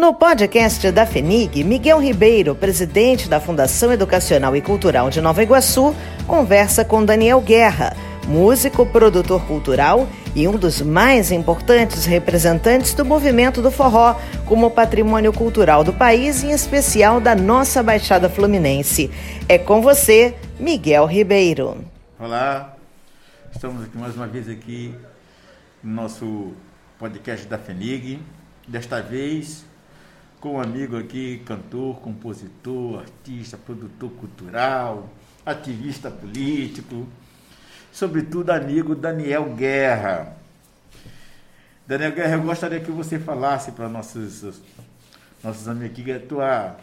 No podcast da FENIG, Miguel Ribeiro, presidente da Fundação Educacional e Cultural de Nova Iguaçu, conversa com Daniel Guerra, músico, produtor cultural e um dos mais importantes representantes do movimento do forró como patrimônio cultural do país, em especial da nossa Baixada Fluminense. É com você, Miguel Ribeiro. Olá, estamos aqui mais uma vez aqui no nosso podcast da FENIG. Desta vez com um amigo aqui, cantor, compositor, artista, produtor cultural, ativista político, sobretudo amigo Daniel Guerra. Daniel Guerra, eu gostaria que você falasse para nossos, nossos amigos aqui tua,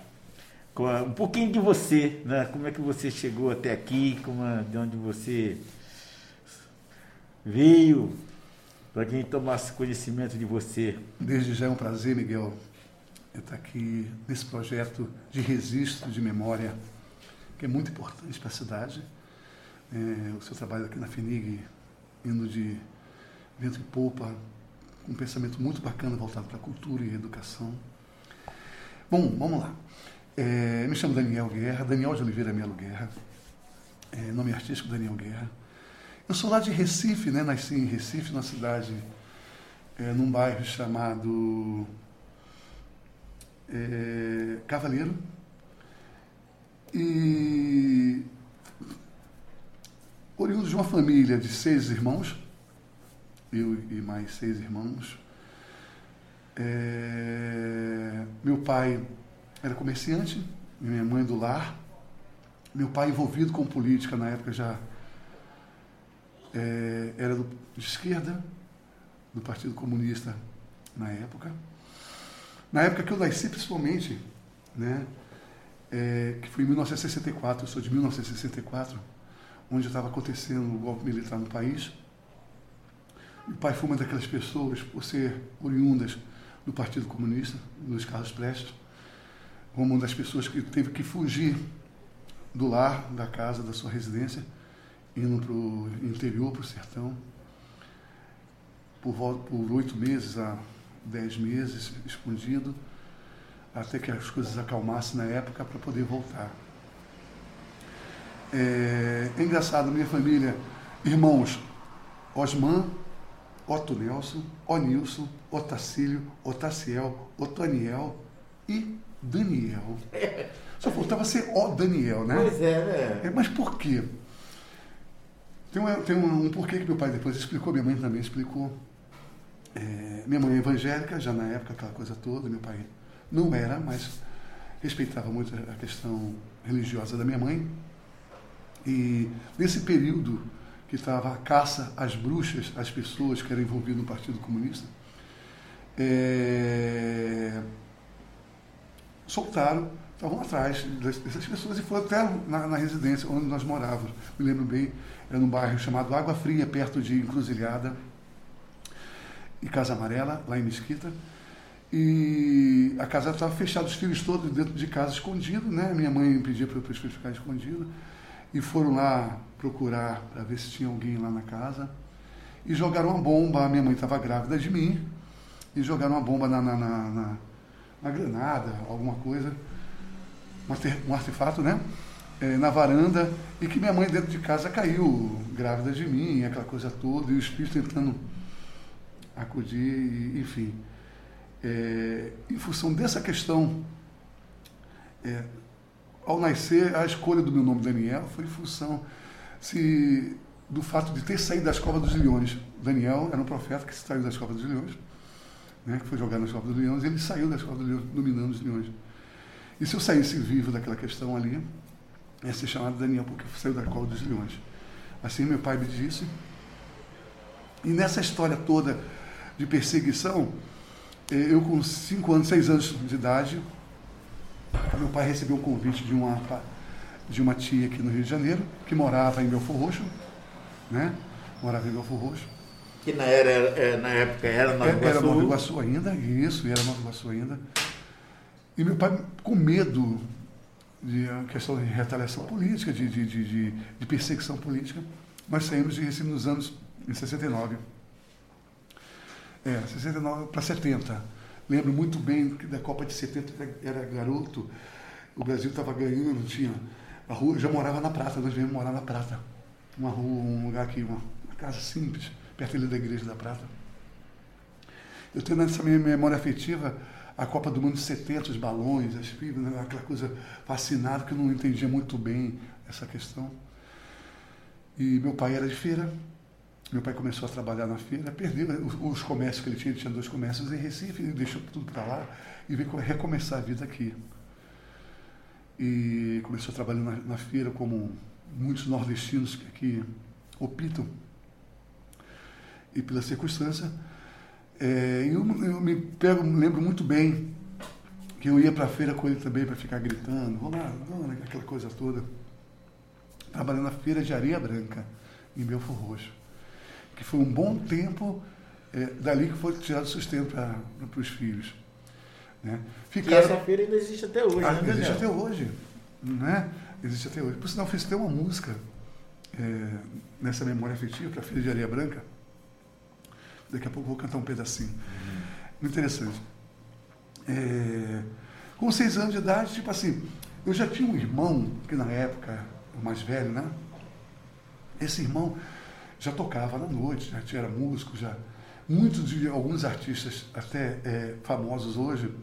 um pouquinho de você, né? Como é que você chegou até aqui, como, é, de onde você veio, para quem tomasse conhecimento de você. Desde já é um prazer, Miguel, estar aqui nesse projeto de registro de memória, que é muito importante para a cidade. É, o seu trabalho aqui na FENIG, indo de vento e polpa, um pensamento muito bacana voltado para a cultura e educação. Bom, vamos lá. É, me chamo Daniel Guerra, Daniel de Oliveira Melo Guerra, é, nome artístico Daniel Guerra. Eu sou lá de Recife, né? nasci em Recife, na cidade, é, num bairro chamado é, Cavaleiro. E oriundo de uma família de seis irmãos, eu e mais seis irmãos. É, meu pai era comerciante, minha mãe do lar. Meu pai envolvido com política na época já é, era do, de esquerda, do Partido Comunista na época. Na época que eu nasci, principalmente, né, é, que foi em 1964, eu sou de 1964, onde estava acontecendo o golpe militar no país. Meu pai foi uma daquelas pessoas, por ser oriundas do Partido Comunista, Luiz Carlos Prestes, uma das pessoas que teve que fugir do lar, da casa, da sua residência, indo para o interior, para o sertão, por oito meses a dez meses escondido, até que as coisas acalmassem na época para poder voltar. É, é engraçado, minha família, irmãos Osman, Otto Nelson, Onilson, Otacílio, Otaciel, Otaniel e Daniel. Só faltava ser O Daniel, né? Pois é, né? É, mas por quê? Tem, um, tem um, um porquê que meu pai depois explicou, minha mãe também explicou. É, minha mãe é evangélica, já na época, aquela coisa toda, meu pai não era, mas respeitava muito a questão religiosa da minha mãe. E nesse período que estava a caça às bruxas, às pessoas que eram envolvidas no Partido Comunista, é, soltaram, estavam atrás dessas pessoas e foram até na, na, residência onde nós morávamos. Me lembro bem, era num bairro chamado Água Fria, perto de Encruzilhada e Casa Amarela, lá em Mesquita. E a casa estava fechada, os filhos todos dentro de casa escondidos, né? Minha mãe pedia para os filhos ficarem escondidos. E foram lá procurar para ver se tinha alguém lá na casa. E jogaram uma bomba, a minha mãe estava grávida de mim. E jogaram uma bomba na, na, na, na, na granada, alguma coisa. Um artefato, né? É, na varanda. E que minha mãe dentro de casa caiu grávida de mim, aquela coisa toda. E os filhos tentando acudir, enfim. É, em função dessa questão, é, ao nascer, a escolha do meu nome Daniel foi em função se, do fato de ter saído das covas dos leões. Daniel era um profeta que saiu das covas dos leões, né, que foi jogado nas covas dos leões, e ele saiu das covas dos leões, dominando os leões. E se eu saísse vivo daquela questão ali, ia ser chamado Daniel, porque saiu da cova dos leões. Assim meu pai me disse. E nessa história toda de perseguição, eh, eu com 5 anos, 6 anos de idade, meu pai recebeu um convite de uma, de uma tia aqui no Rio de Janeiro, que morava em Belfor Roxo, né? Morava em Belfor Roxo. Que na, era, eh, na época era Nova Iguaçu. Era Nova Iguaçu ainda, isso, era Nova Iguaçu ainda. E meu pai, com medo de questão de retaliação política, de, de, de, de perseguição política, nós saímos de Recife nos anos em 69. É, 69 para 70. Lembro muito bem da Copa de 70 era garoto, o Brasil estava ganhando, tinha a rua, já morava na Prata, nós viemos morar na Prata. Uma rua, um lugar aqui, uma, uma casa simples, perto ali da Igreja da Prata. Eu tenho nessa minha memória afetiva a Copa do Mundo de 70, os balões, as fibras, né, aquela coisa fascinada que eu não entendia muito bem essa questão. E meu pai era de feira, meu pai começou a trabalhar na feira, perdeu os, os comércios que ele tinha, ele tinha dois comércios em Recife, deixou tudo para lá e veio recomeçar a vida aqui. E começou a trabalhar na, na feira como muitos nordestinos que aqui optam. E pela circunstância, é, eu, eu, me pego, lembro muito bem que eu ia para a feira com ele também para ficar gritando, vamos lá, aquela coisa toda. Trabalhando na feira de areia branca, em Belfor Roxo. Que foi um bom tempo é, dali que foi tirado sustento para os filhos. Né? Ficaram... E essa feira ainda existe até hoje, ah, né, Existe até hoje. Né? Existe até hoje. Por sinal, fiz até uma música é, nessa memória afetiva para a Feira de Areia Branca. Daqui a pouco vou cantar um pedacinho. Uhum. Muito interessante. É, com seis anos de idade, tipo assim, eu já tinha um irmão, que na época, o mais velho, né? Esse irmão já tocava na noite, já era músico, já. Muitos de alguns artistas, até é, famosos hoje,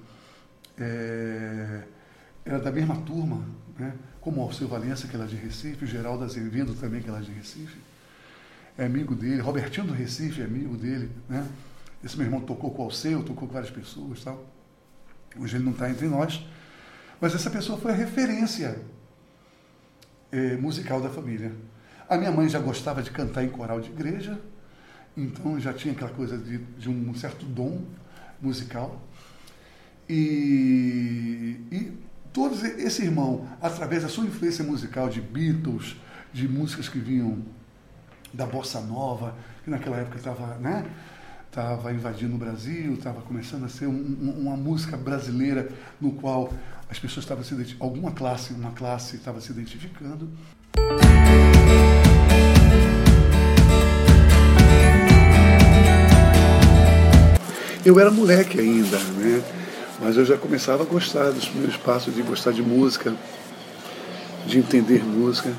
é, era da mesma turma, né? como Alceu Valença, que era de Recife, Geraldo Azevedo também, que era de Recife é amigo dele, Robertinho do Recife é amigo dele, né? Esse meu irmão tocou com o Alceu, tocou com várias pessoas tal. Hoje ele não está entre nós. Mas essa pessoa foi a referência é, musical da família. A minha mãe já gostava de cantar em coral de igreja, então já tinha aquela coisa de, de um certo dom musical. E, e esse irmão, através da sua influência musical de Beatles, de músicas que vinham da bossa nova, que naquela época estava né, tava invadindo o Brasil, estava começando a ser um, um, uma música brasileira no qual as pessoas estavam se alguma classe, uma classe estava se identificando. Eu era moleque ainda, né? Mas eu já começava a gostar dos primeiros passos de gostar de música, de entender música.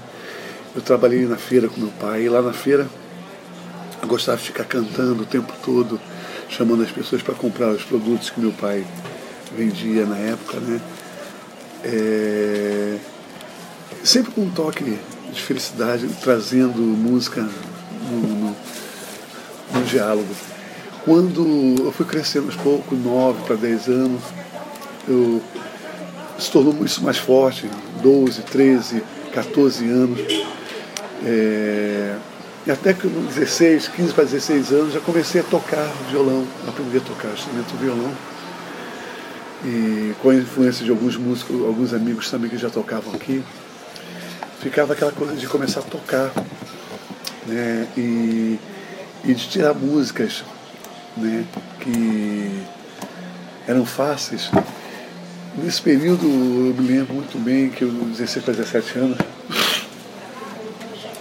Eu trabalhei na feira com meu pai, e lá na feira eu gostava de ficar cantando o tempo todo, chamando as pessoas para comprar os produtos que meu pai vendia na época, né? É... Sempre com um toque de felicidade, trazendo música no, no, no diálogo. Quando eu fui crescendo aos poucos, 9 para 10 anos, eu se tornou isso mais forte, 12, 13, 14 anos. É, e até que com 16, 15 para 16 anos já comecei a tocar violão, aprendi a tocar instrumento violão. E com a influência de alguns músicos, alguns amigos também que já tocavam aqui, ficava aquela coisa de começar a tocar né, e, e de tirar músicas né, que eram fáceis. Nesse período eu me lembro muito bem que eu 16 para 17 anos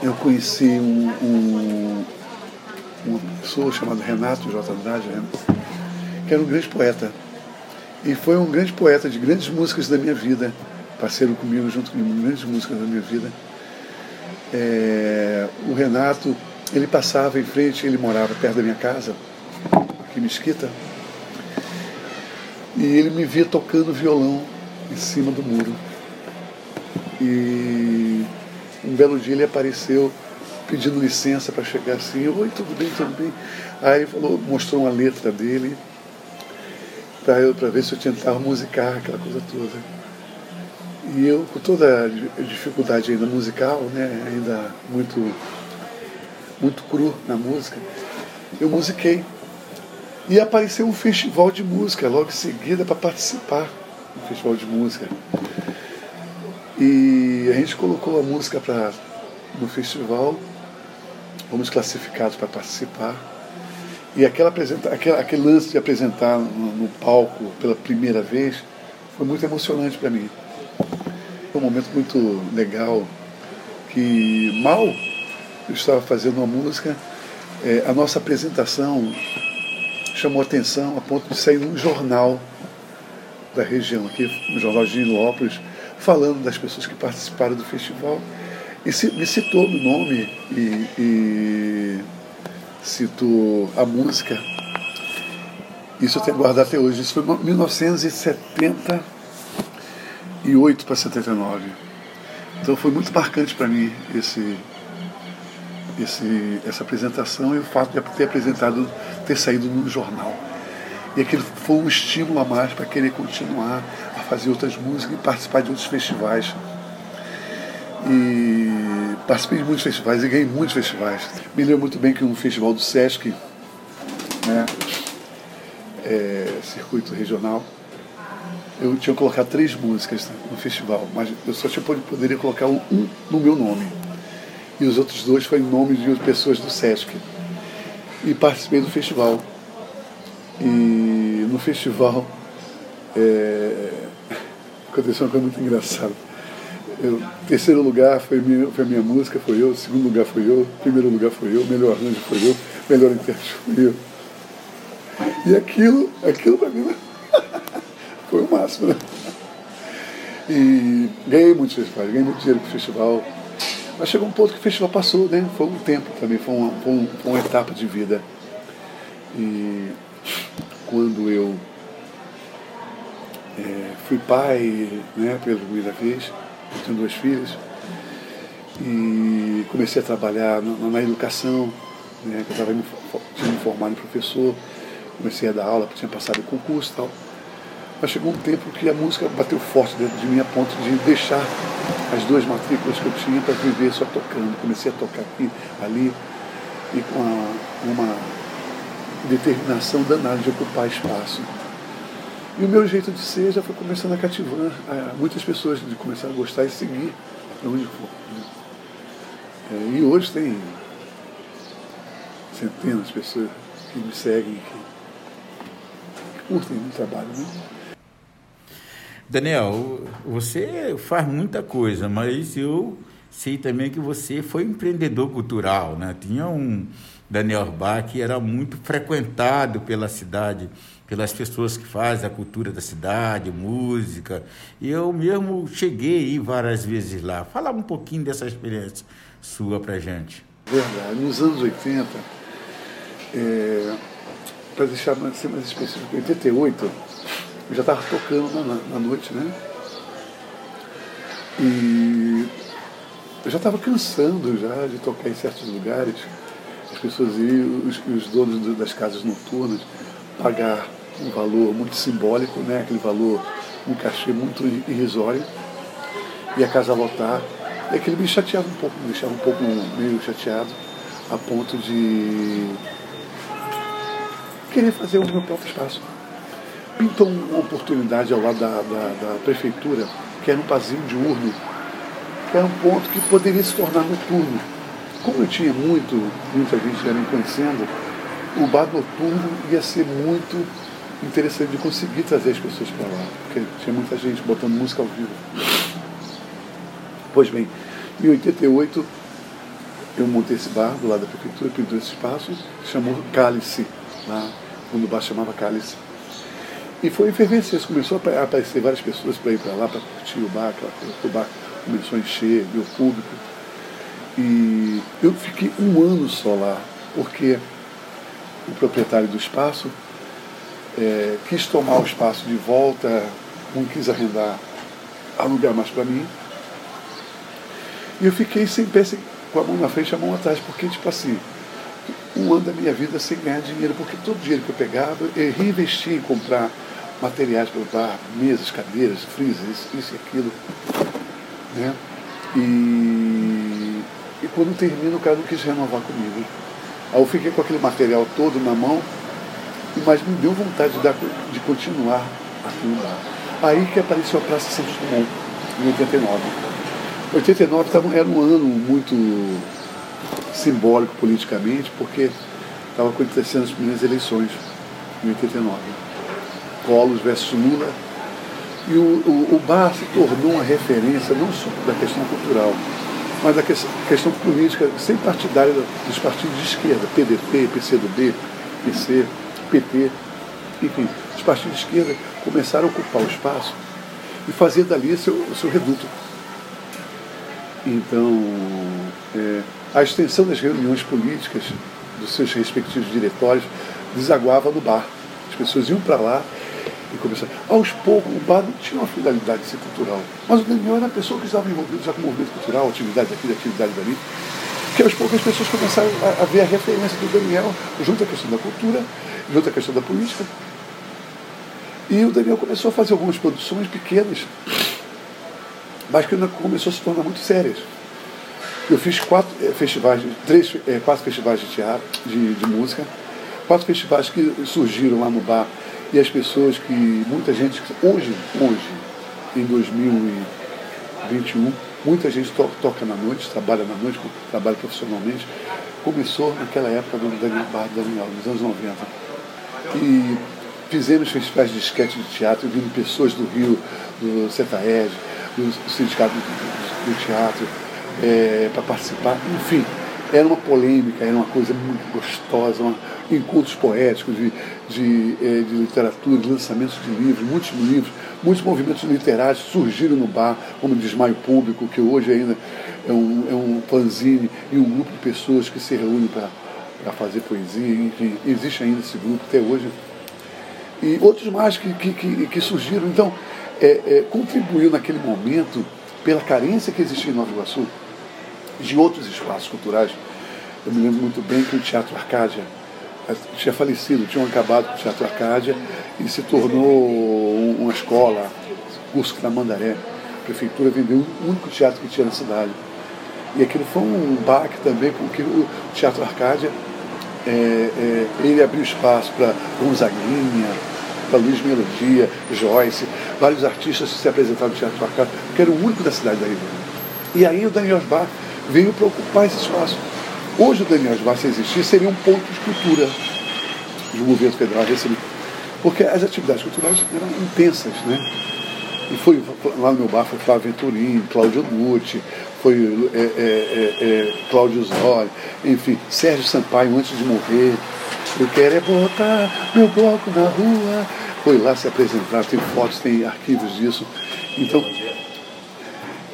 eu conheci um, um, uma pessoa chamada Renato J. Andrade, né, que era um grande poeta. E foi um grande poeta de grandes músicas da minha vida, parceiro comigo, junto com grandes músicas da minha vida. É, o Renato, ele passava em frente, ele morava perto da minha casa, aqui Mesquita, e ele me via tocando violão em cima do muro. E um belo dia ele apareceu pedindo licença para chegar assim, oi, tudo bem, tudo bem. Aí ele falou, mostrou uma letra dele para ver se eu tentava musicar aquela coisa toda. E eu, com toda a dificuldade ainda musical, né, ainda muito, muito cru na música, eu musiquei. E apareceu um festival de música logo em seguida para participar do festival de música. E a gente colocou a música para no festival, fomos classificados para participar. E aquela apresenta, aquele, aquele lance de apresentar no, no palco pela primeira vez foi muito emocionante para mim. Foi um momento muito legal que mal eu estava fazendo uma música, é, a nossa apresentação chamou atenção a ponto de sair num jornal da região, aqui no Jornal de Nilópolis, falando das pessoas que participaram do festival. E me citou o nome e, e citou a música. Isso eu tenho guardado até hoje. Isso foi 1978 para 79. Então foi muito marcante para mim esse, esse, essa apresentação e o fato de ter apresentado, ter saído no jornal. E aquilo foi um estímulo a mais para querer continuar a fazer outras músicas e participar de outros festivais. E participei de muitos festivais e ganhei muitos festivais. Me lembro muito bem que no festival do Sesc, né, é, circuito regional, eu tinha que colocar três músicas no festival, mas eu só tinha, poderia colocar um, um no meu nome. E os outros dois foram em nome de pessoas do Sesc. E participei do festival. E no festival é, aconteceu uma coisa muito engraçada. Eu, terceiro lugar foi minha, foi minha música, foi eu, segundo lugar foi eu, primeiro lugar foi eu, melhor arranjo foi eu, melhor intérprete foi eu. E aquilo, aquilo para mim né? foi o máximo, né? E ganhei muitos festivais, ganhei muito dinheiro com o festival. Mas chegou um ponto que o festival passou, né? Foi um tempo também, foi uma, foi uma etapa de vida. E quando eu é, fui pai né, pela primeira vez, tenho duas filhas, e comecei a trabalhar na, na educação, né, eu estava me, tinha me formado em professor, comecei a dar aula, tinha passado em concurso e tal. Mas chegou um tempo que a música bateu forte dentro de mim a ponto de deixar as duas matrículas que eu tinha para viver só tocando. Comecei a tocar aqui, ali, e com uma determinação danada de ocupar espaço. E o meu jeito de ser já foi começando a cativar a muitas pessoas, de começar a gostar e seguir onde for. Né? É, e hoje tem centenas de pessoas que me seguem, que curtem o trabalho. Né? Daniel, você faz muita coisa, mas eu sei também que você foi empreendedor cultural, né? Tinha um, Daniel Bach, que era muito frequentado pela cidade, pelas pessoas que fazem a cultura da cidade, música. E eu mesmo cheguei várias vezes lá. Fala um pouquinho dessa experiência sua para gente. Verdade. Nos anos 80, é, para deixar ser mais específico, em 88, eu já estava tocando na, na noite, né? E eu já estava cansando já de tocar em certos lugares as pessoas iam, os, os donos das casas noturnas, pagar um valor muito simbólico, né? aquele valor, um cachê muito irrisório, e a casa lotar. E aquilo me chateava um pouco, me deixava um pouco meio chateado, a ponto de querer fazer o meu próprio espaço. Pintou uma oportunidade ao lado da, da, da prefeitura, que era um pazinho de urno, que era um ponto que poderia se tornar noturno como eu tinha muito, muita gente já me conhecendo, o bar noturno ia ser muito interessante de conseguir trazer as pessoas para lá, porque tinha muita gente botando música ao vivo. Pois bem, em 88 eu montei esse bar do lado da prefeitura, pintou esse espaço, chamou Cálice, lá, quando o bar chamava Cálice. E foi efervescência, começou a aparecer várias pessoas para ir para lá, para curtir o bar, o bar começou a encher, meu público. E eu fiquei um ano só lá, porque o proprietário do espaço é, quis tomar o espaço de volta, não quis arrendar, alugar mais para mim. E eu fiquei sem sem, com a mão na frente e a mão atrás, porque, tipo assim, um ano da minha vida sem ganhar dinheiro, porque todo o dinheiro que eu pegava, eu reinvestia em comprar materiais para o bar, mesas, cadeiras, freezers, isso, e aquilo. Né? E e quando termina, o cara não quis renovar comigo. Aí eu fiquei com aquele material todo na mão, mas me deu vontade de, dar, de continuar aquilo lá. Aí que apareceu a Praça Santos Dumont, em 89. 89 era um ano muito simbólico politicamente, porque estava acontecendo as primeiras eleições, em 89. Colos versus Lula. E o, o, o bar se tornou uma referência não só da questão cultural, mas a questão política, sem partidária dos partidos de esquerda, PDT, PCdoB, PC, PT, enfim, os partidos de esquerda começaram a ocupar o espaço e fazer dali seu, seu reduto. Então, é, a extensão das reuniões políticas dos seus respectivos diretórios desaguava no bar. As pessoas iam para lá e começaram. Aos poucos, o bar tinha uma finalidade de ser cultural, mas o Daniel era a pessoa que estava envolvida já com o movimento cultural, atividade aqui, atividade dali. Que aos poucos as pessoas começaram a, a ver a referência do Daniel junto à questão da cultura, junto à questão da política. E o Daniel começou a fazer algumas produções pequenas, mas que começou a se tornar muito sérias. Eu fiz quatro eh, festivais, três, eh, quatro festivais de teatro, de, de música, quatro festivais que surgiram lá no bar e as pessoas que, muita gente, hoje, hoje, em 2021, muita gente to, toca na noite, trabalha na noite, trabalha profissionalmente, começou naquela época do Daniel Bar Daniel, nos anos 90. E fizemos festivais de esquete de teatro, vindo pessoas do Rio, do CETAED, do Sindicato do, do Teatro, é, para participar. Enfim, era uma polêmica, era uma coisa muito gostosa, uma, encontros poéticos de, de, é, de literatura, de lançamentos de livros, muitos livros, muitos movimentos literários surgiram no bar, como Desmaio Público, que hoje ainda é um, é um fanzine e um grupo de pessoas que se reúnem para fazer poesia, enfim, existe ainda esse grupo até hoje. E outros mais que, que, que, que surgiram. Então, é, é, contribuiu naquele momento, pela carência que existia em Nova Iguaçu, de outros espaços culturais. Eu me lembro muito bem que o Teatro Arcádia eh, tinha falecido, tinham acabado com o Teatro Arcádia e se tornou uma escola, curso da Mandaré. A prefeitura vendeu o único teatro que tinha na cidade. E aquilo foi um baque também, porque o Teatro Arcádia, é, é, ele abriu espaço para Gonzaguinha, para Luiz Melodia, Joyce, vários artistas se apresentaram no Teatro Arcádia, que era o único da cidade da Ribeira. E aí o Daniel Osbar veio para ocupar esse espaço. Hoje o Daniel Osbar, se existir, seria um ponto de cultura do governo federal. Porque as atividades culturais eram intensas, né? E foi lá no meu bar foi Flávio Venturini, Cláudio Nucci, foi é, é, é, é, Cláudio Zoli, enfim, Sérgio Sampaio antes de morrer. Eu quero é botar meu bloco na rua. Foi lá se apresentar, tem fotos, tem arquivos disso. Então,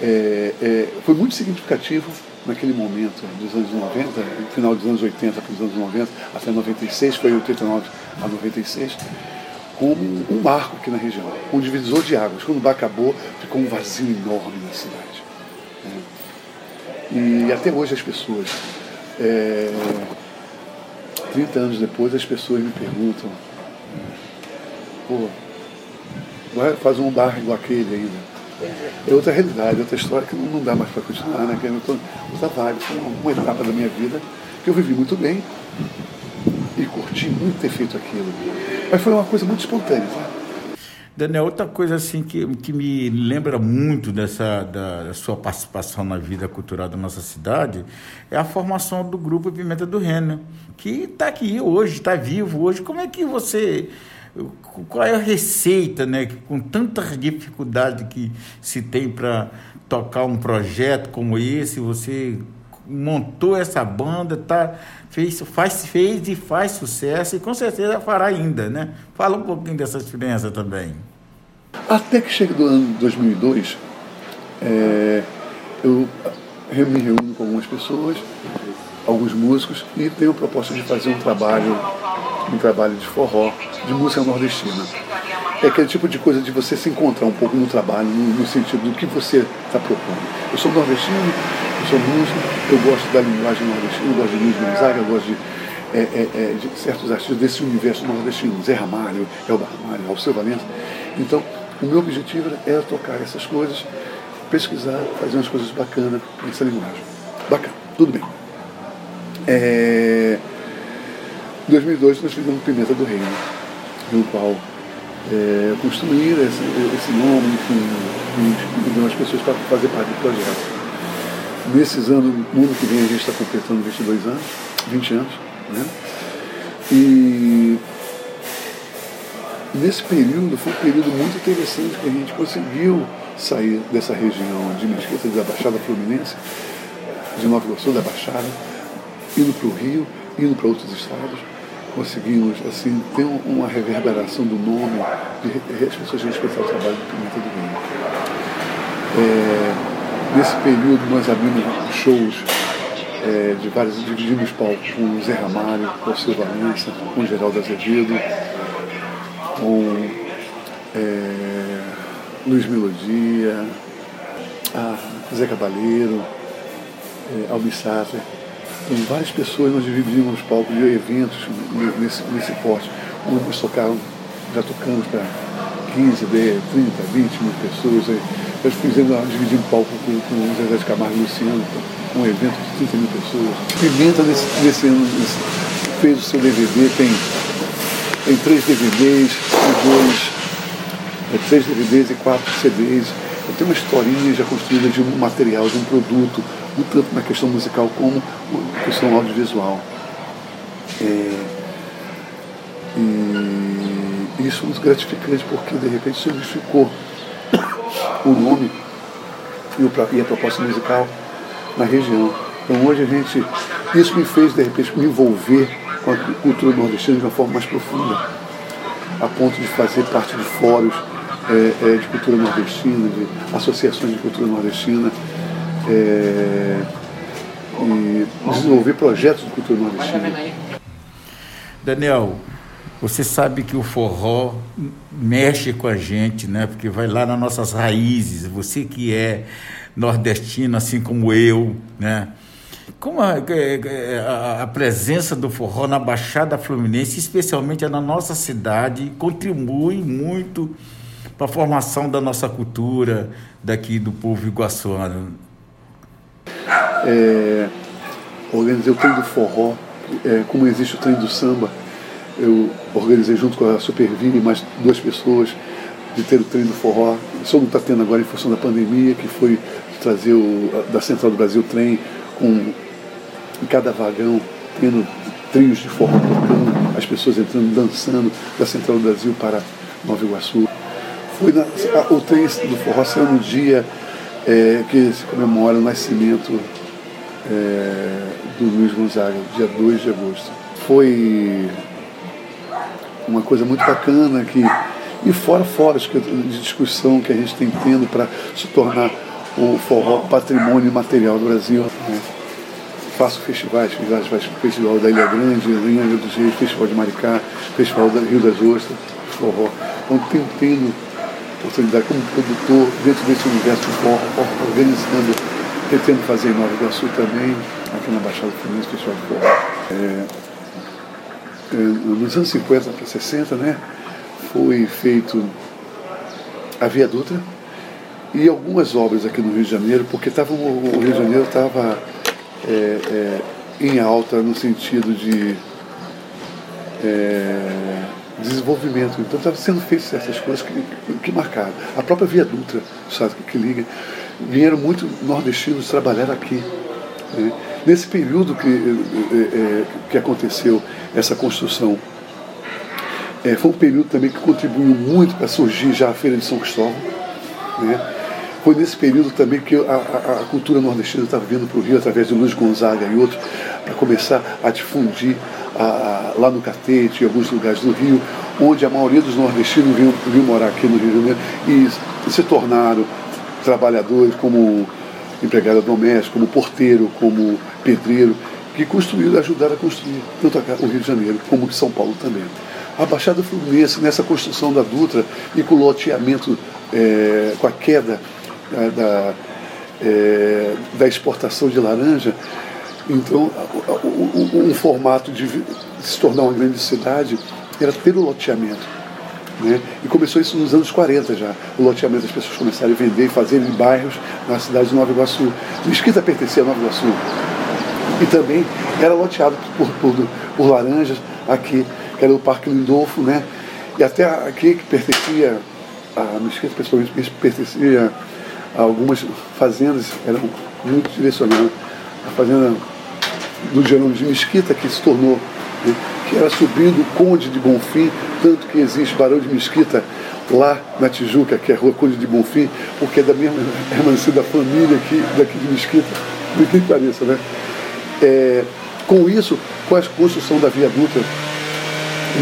é, é, foi muito significativo naquele momento dos anos 90, no final dos anos 80 para os anos 90, até 96, foi 89 a 96, como um marco aqui na região, um divisor de águas. Quando o bar acabou, ficou um vazio enorme na cidade. Né? E até hoje as pessoas, é, 30 anos depois, as pessoas me perguntam, pô, fazer um bar igual aquele ainda? É outra realidade, outra história que não, dá mais para continuar, né? Que é outra vibe, foi uma, etapa da minha vida que eu vivi muito bem e curti muito ter feito aquilo. Mas foi uma coisa muito espontânea, tá? Daniel, outra coisa assim que, que me lembra muito dessa da, da, sua participação na vida cultural da nossa cidade é a formação do grupo Pimenta do Reino, que está aqui hoje, está vivo hoje. Como é que você qual é a receita, né, com tanta dificuldade que se tem para tocar um projeto como esse, você montou essa banda, tá, fez, faz, fez e faz sucesso e com certeza fará ainda, né? Fala um pouquinho dessa experiência também. Até que chega do ano 2002, é, eu me reúno com algumas pessoas, alguns músicos e tenho proposta de fazer um trabalho um trabalho de forró, de música nordestina. É aquele tipo de coisa de você se encontrar um pouco no trabalho, no, sentido do que você está propondo. Eu sou nordestino, eu sou músico, eu gosto da linguagem nordestina, eu gosto de Luiz Gonzaga, eu gosto de, é, é, é, de certos artistas desse universo nordestino, Zé Ramalho, Elba Ramalho, Alceu Valença. Então, o meu objetivo era tocar essas coisas, pesquisar, fazer umas coisas bacanas nessa linguagem. Bacana, tudo bem. É, em 2002 nós fizemos Pimenta do Reino, no qual é, construir esse, esse nome, enfim, e as pessoas para fazer parte do projeto. Nesses anos, no ano que vem a gente está completando 22 anos, 20 anos, né? E nesse período foi um período muito interessante que a gente conseguiu sair dessa região de Mesquita, da Baixada Fluminense, de Nova Iguaçu, da Baixada, indo para o Rio, indo para outros estados, conseguimos assim, ter uma reverberação do nome de as pessoas respeitar o trabalho do Pimenta do Bem. É, nesse período nós abrimos shows é, de vários, dividimos palco com o Zé Ramalho, com o Silva Valença, com o Geraldo Azevedo, com é, Luiz Melodia, Zé Cabaleiro, é, Albi Sattler. Então, várias pessoas nós dividimos os palcos de eventos nesse, nesse porte, nós tocaram, já tocamos para 15, 10, 30, 20 mil pessoas. Aí. Nós fizemos, dividimos palco com, com o Zé de Camargo e Luciano, um evento de 30 mil pessoas. Pimenta, nesse, nesse ano, nesse, fez o seu DVD, tem, tem três DVDs dois, é, três DVDs e quatro CDs. Eu tenho uma historinha já construída de um material, de um produto, tanto na questão musical como na questão audiovisual. É, e isso é muito gratificante porque de repente solidificou o nome e a proposta musical na região. Então hoje a gente, isso me fez de repente me envolver com a cultura nordestina de uma forma mais profunda, a ponto de fazer parte de fóruns é, é, de cultura nordestina, de associações de cultura nordestina, é, e desenvolver projetos de cultura nordestina. Daniel, você sabe que o forró mexe com a gente, né? Porque vai lá nas nossas raízes. Você que é nordestino, assim como eu, né? Como a, é, é, a, a, presença do forró na Baixada Fluminense, especialmente na nossa cidade, contribui muito para a formação da nossa cultura daqui do povo iguaçuano. É, organizei o trem do forró, é, como existe o trem do samba, eu organizei junto com a Superville e mais duas pessoas de ter o trem do forró. Só não está tendo agora em função da pandemia, que foi trazer o, da Central do Brasil trem com em cada vagão tendo trios de forró tocando, as pessoas entrando, dançando da Central do Brasil para Nova Iguaçu. Foi na, o trem do forró saiu no dia é, que se comemora o nascimento é, do Luiz Gonzaga, dia 2 de agosto. Foi uma coisa muito bacana que e fora fora de discussão que a gente tem tendo para se tornar o forró patrimônio material do Brasil. Né? Faço festivais, festivais, festival da Ilha Grande, Rio dos Reis, festival de Maricá, festival do Rio das Ostras, forró. Então tenho tendo oportunidade como produtor dentro desse universo organizando, pretendo fazer em Nova Iguaçu também, aqui na Baixada Fluminense, festival de forró. É, é, nos anos 50 para 60, né, foi feito a Via Dutra e algumas obras aqui no Rio de Janeiro, porque tava, o Rio de Janeiro estava é, é, em alta no sentido de é, desenvolvimento. Então estavam sendo feitas certas coisas que, que marcaram. A própria Via Dutra, sabe, que liga, vieram muito nordestinos trabalhar aqui. Né? Nesse período que, é, que aconteceu essa construção, é, foi um período também que contribuiu muito para surgir já a Feira de São Cristóvão. Né? Foi nesse período também que a, a, a cultura nordestina estava vindo para o Rio através de Luiz Gonzaga e outros, para começar a difundir a, lá no Catete, em alguns lugares do Rio, onde a maioria dos nordestinos vinham, morar aqui no Rio de Janeiro e, se tornaram trabalhadores como empregada doméstica, como porteiro, como pedreiro, que construíram, ajudaram a construir tanto o Rio de Janeiro como São Paulo também. A Baixada Fluminense, nessa construção da Dutra e com o loteamento, é, com a queda é, da, é, da exportação de laranja, então um, formato de se tornar uma grande cidade era ter o loteamento. Né? E começou isso nos anos 40 já. O loteamento, as pessoas começaram a vender e fazer em bairros na cidade de Nova Iguaçu. Mesquita pertencia a Nova Iguaçu. E também era loteado por, por, por laranjas aqui, que era o Parque Lindolfo, né? E até aqui que pertencia, a Mesquita principalmente pertencia a algumas fazendas, eram muito direcionadas. A fazenda do Jerônimo de Mesquita, que se tornou né? que era sobrinho do Conde de Bonfim, tanto que existe Barão de Mesquita lá na Tijuca, que é a Rua Conde de Bonfim, porque é da mesma remanescida família aqui, daqui de Mesquita, por que pareça, né? É, com isso, com a construção da Via Dutra,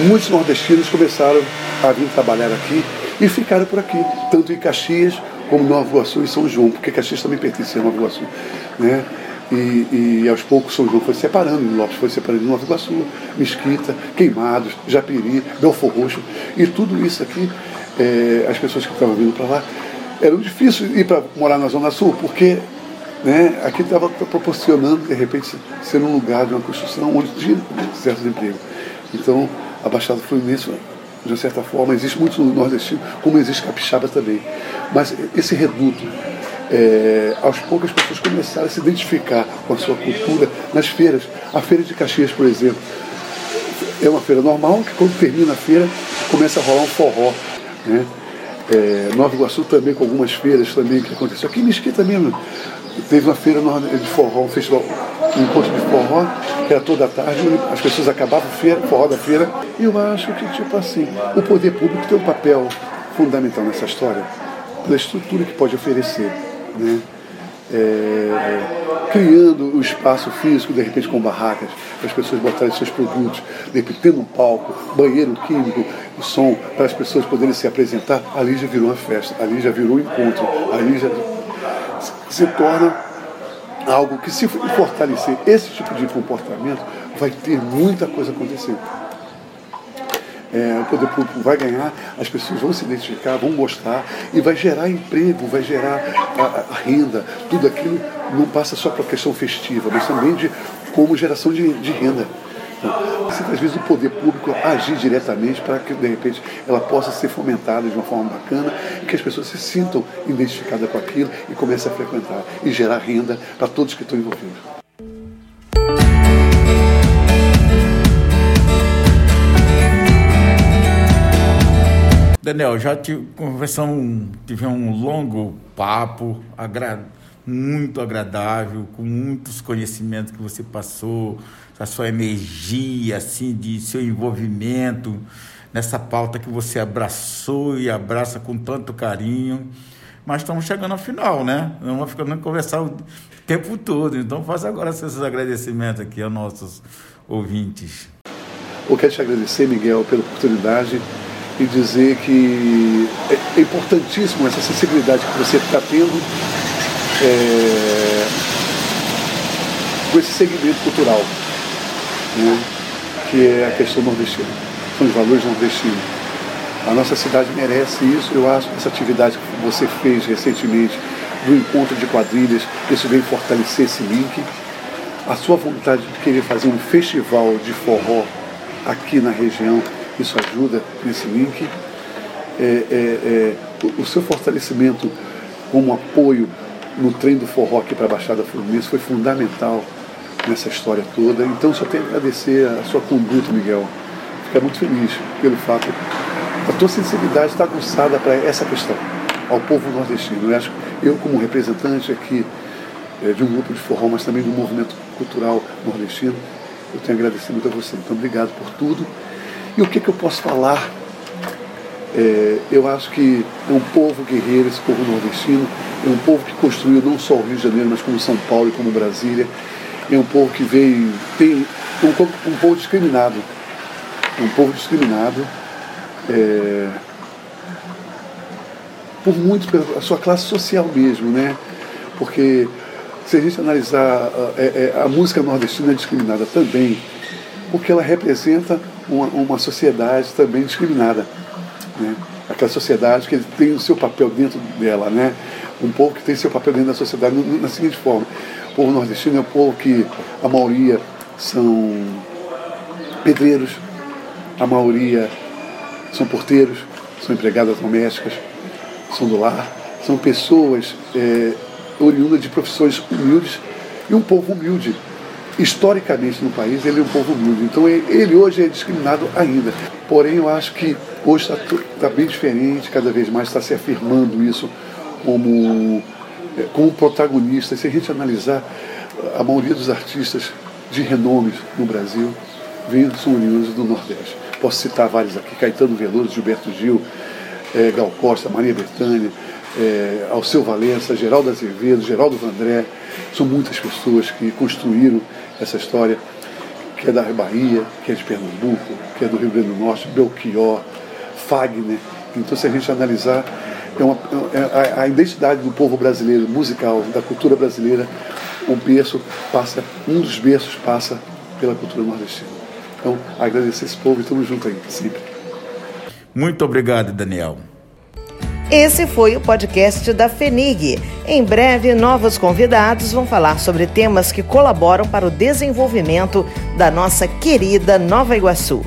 muitos nordestinos começaram a vir trabalhar aqui e ficaram por aqui, tanto em Caxias como Nova Iguaçu e São João, porque Caxias também pertencia a Nova Iguaçu. Né? E, e, aos poucos São João foi separando, Lopes foi separando Nova Iguaçu, Mesquita, Queimados, Japiri, Belfor Roxo. E tudo isso aqui, é, as pessoas que estavam vindo para lá, era difícil ir para morar na Zona Sul, porque né, aqui estava proporcionando, de repente, ser um lugar de uma construção onde tinha certos empregos. Então, a Baixada Fluminense, de certa forma, existe muito no Nordestino, como existe Capixaba também. Mas esse reduto é, aos poucos as pessoas começaram a se identificar com a sua cultura nas feiras. A Feira de Caxias, por exemplo, é uma feira normal, que quando termina a feira começa a rolar um forró. Né? É, Nova Iguaçu também, com algumas feiras também que aconteceu. Aqui em Mesquita mesmo, teve uma feira de forró, um festival, um encontro de forró, que era toda a tarde, as pessoas acabavam feira, forró da feira. E eu acho que, tipo assim, o poder público tem um papel fundamental nessa história, pela estrutura que pode oferecer né? É, criando o espaço físico, de repente com barracas, para as pessoas botarem seus produtos, de repente tendo um palco, banheiro químico, o som, para as pessoas poderem se apresentar, ali já virou uma festa, ali já virou um encontro, ali já se torna algo que se fortalecer esse tipo de comportamento, vai ter muita coisa acontecendo é, o poder público vai ganhar, as pessoas vão se identificar, vão gostar e vai gerar emprego, vai gerar a, a renda. Tudo aquilo não passa só para a questão festiva, mas também de como geração de, de renda. Às vezes o poder público agir diretamente para que de repente ela possa ser fomentada de uma forma bacana que as pessoas se sintam identificadas com aquilo e comecem a frequentar e gerar renda para todos que estão envolvidos. Daniel, já conversamos, tivemos um longo papo, agra muito agradável, com muitos conhecimentos que você passou, a sua energia, assim, de seu envolvimento nessa pauta que você abraçou e abraça com tanto carinho. Mas estamos chegando ao final, né? Vamos ficando conversar o tempo todo. Então faz agora seus agradecimentos aqui aos nossos ouvintes. Eu quero te agradecer, Miguel, pela oportunidade e dizer que é, é importantíssimo essa sensibilidade que você está tendo é, com esse segmento cultural, né, que é a questão nordestina, são os valores nordestinos. A nossa cidade merece isso, eu acho que essa atividade que você fez recentemente do encontro de quadrilhas, isso vem fortalecer esse link. A sua vontade de querer fazer um festival de forró aqui na região isso ajuda nesse link. É, é, é, o seu fortalecimento como apoio no trem do forró aqui para a Baixada Fluminense foi fundamental nessa história toda. Então só tenho a agradecer a sua conduta, Miguel. Ficar muito feliz pelo fato a tua sensibilidade está aguçada para essa questão, ao povo nordestino. Eu acho eu como representante aqui é, de um grupo de forró, mas também do movimento cultural nordestino, eu tenho a agradecer muito a você. Então obrigado por tudo e o que, que eu posso falar? É, eu acho que é um povo guerreiro, esse povo nordestino, é um povo que construiu não só o Rio de Janeiro, mas como São Paulo e como Brasília. É um povo que veio, tem um, um povo discriminado. Um povo discriminado é, por muito pela sua classe social mesmo, né? Porque se a gente analisar é, é, a música nordestina é discriminada também, porque ela representa uma, uma sociedade também discriminada. Né? Aquela sociedade que tem o seu papel dentro dela, né? um povo que tem seu papel dentro da sociedade na seguinte forma. O povo nordestino é um povo que a maioria são pedreiros, a maioria são porteiros, são empregadas domésticas, são do lar, são pessoas é, oriundas de profissões humildes e um povo humilde historicamente no país, ele é um povo humilde. Então ele hoje é discriminado ainda. Porém, eu acho que hoje está tá bem diferente, cada vez mais está se afirmando isso como, é, como protagonista. Se a gente analisar, a maioria dos artistas de renome no Brasil vêm, são oriundos do Nordeste. Posso citar vários aqui, Caetano Veloso, Gilberto Gil, é, Gal Costa, Maria Bethânia, é, Alceu Valença, Geraldo Azevedo, Geraldo Vandré, são muitas pessoas que construíram essa história que é da Bahia, que é de Pernambuco, que é do Rio Grande do Norte, Belchior, Fagner. Então, se a gente analisar, é uma, é a, a, identidade do povo brasileiro, musical, da cultura brasileira, o berço passa, um dos berços passa pela cultura nordestina. Então, agradecer esse povo e estamos juntos aí, sempre. Muito obrigado, Daniel. Esse foi o podcast da FENIG. Em breve, novos convidados vão falar sobre temas que colaboram para o desenvolvimento da nossa querida Nova Iguaçu.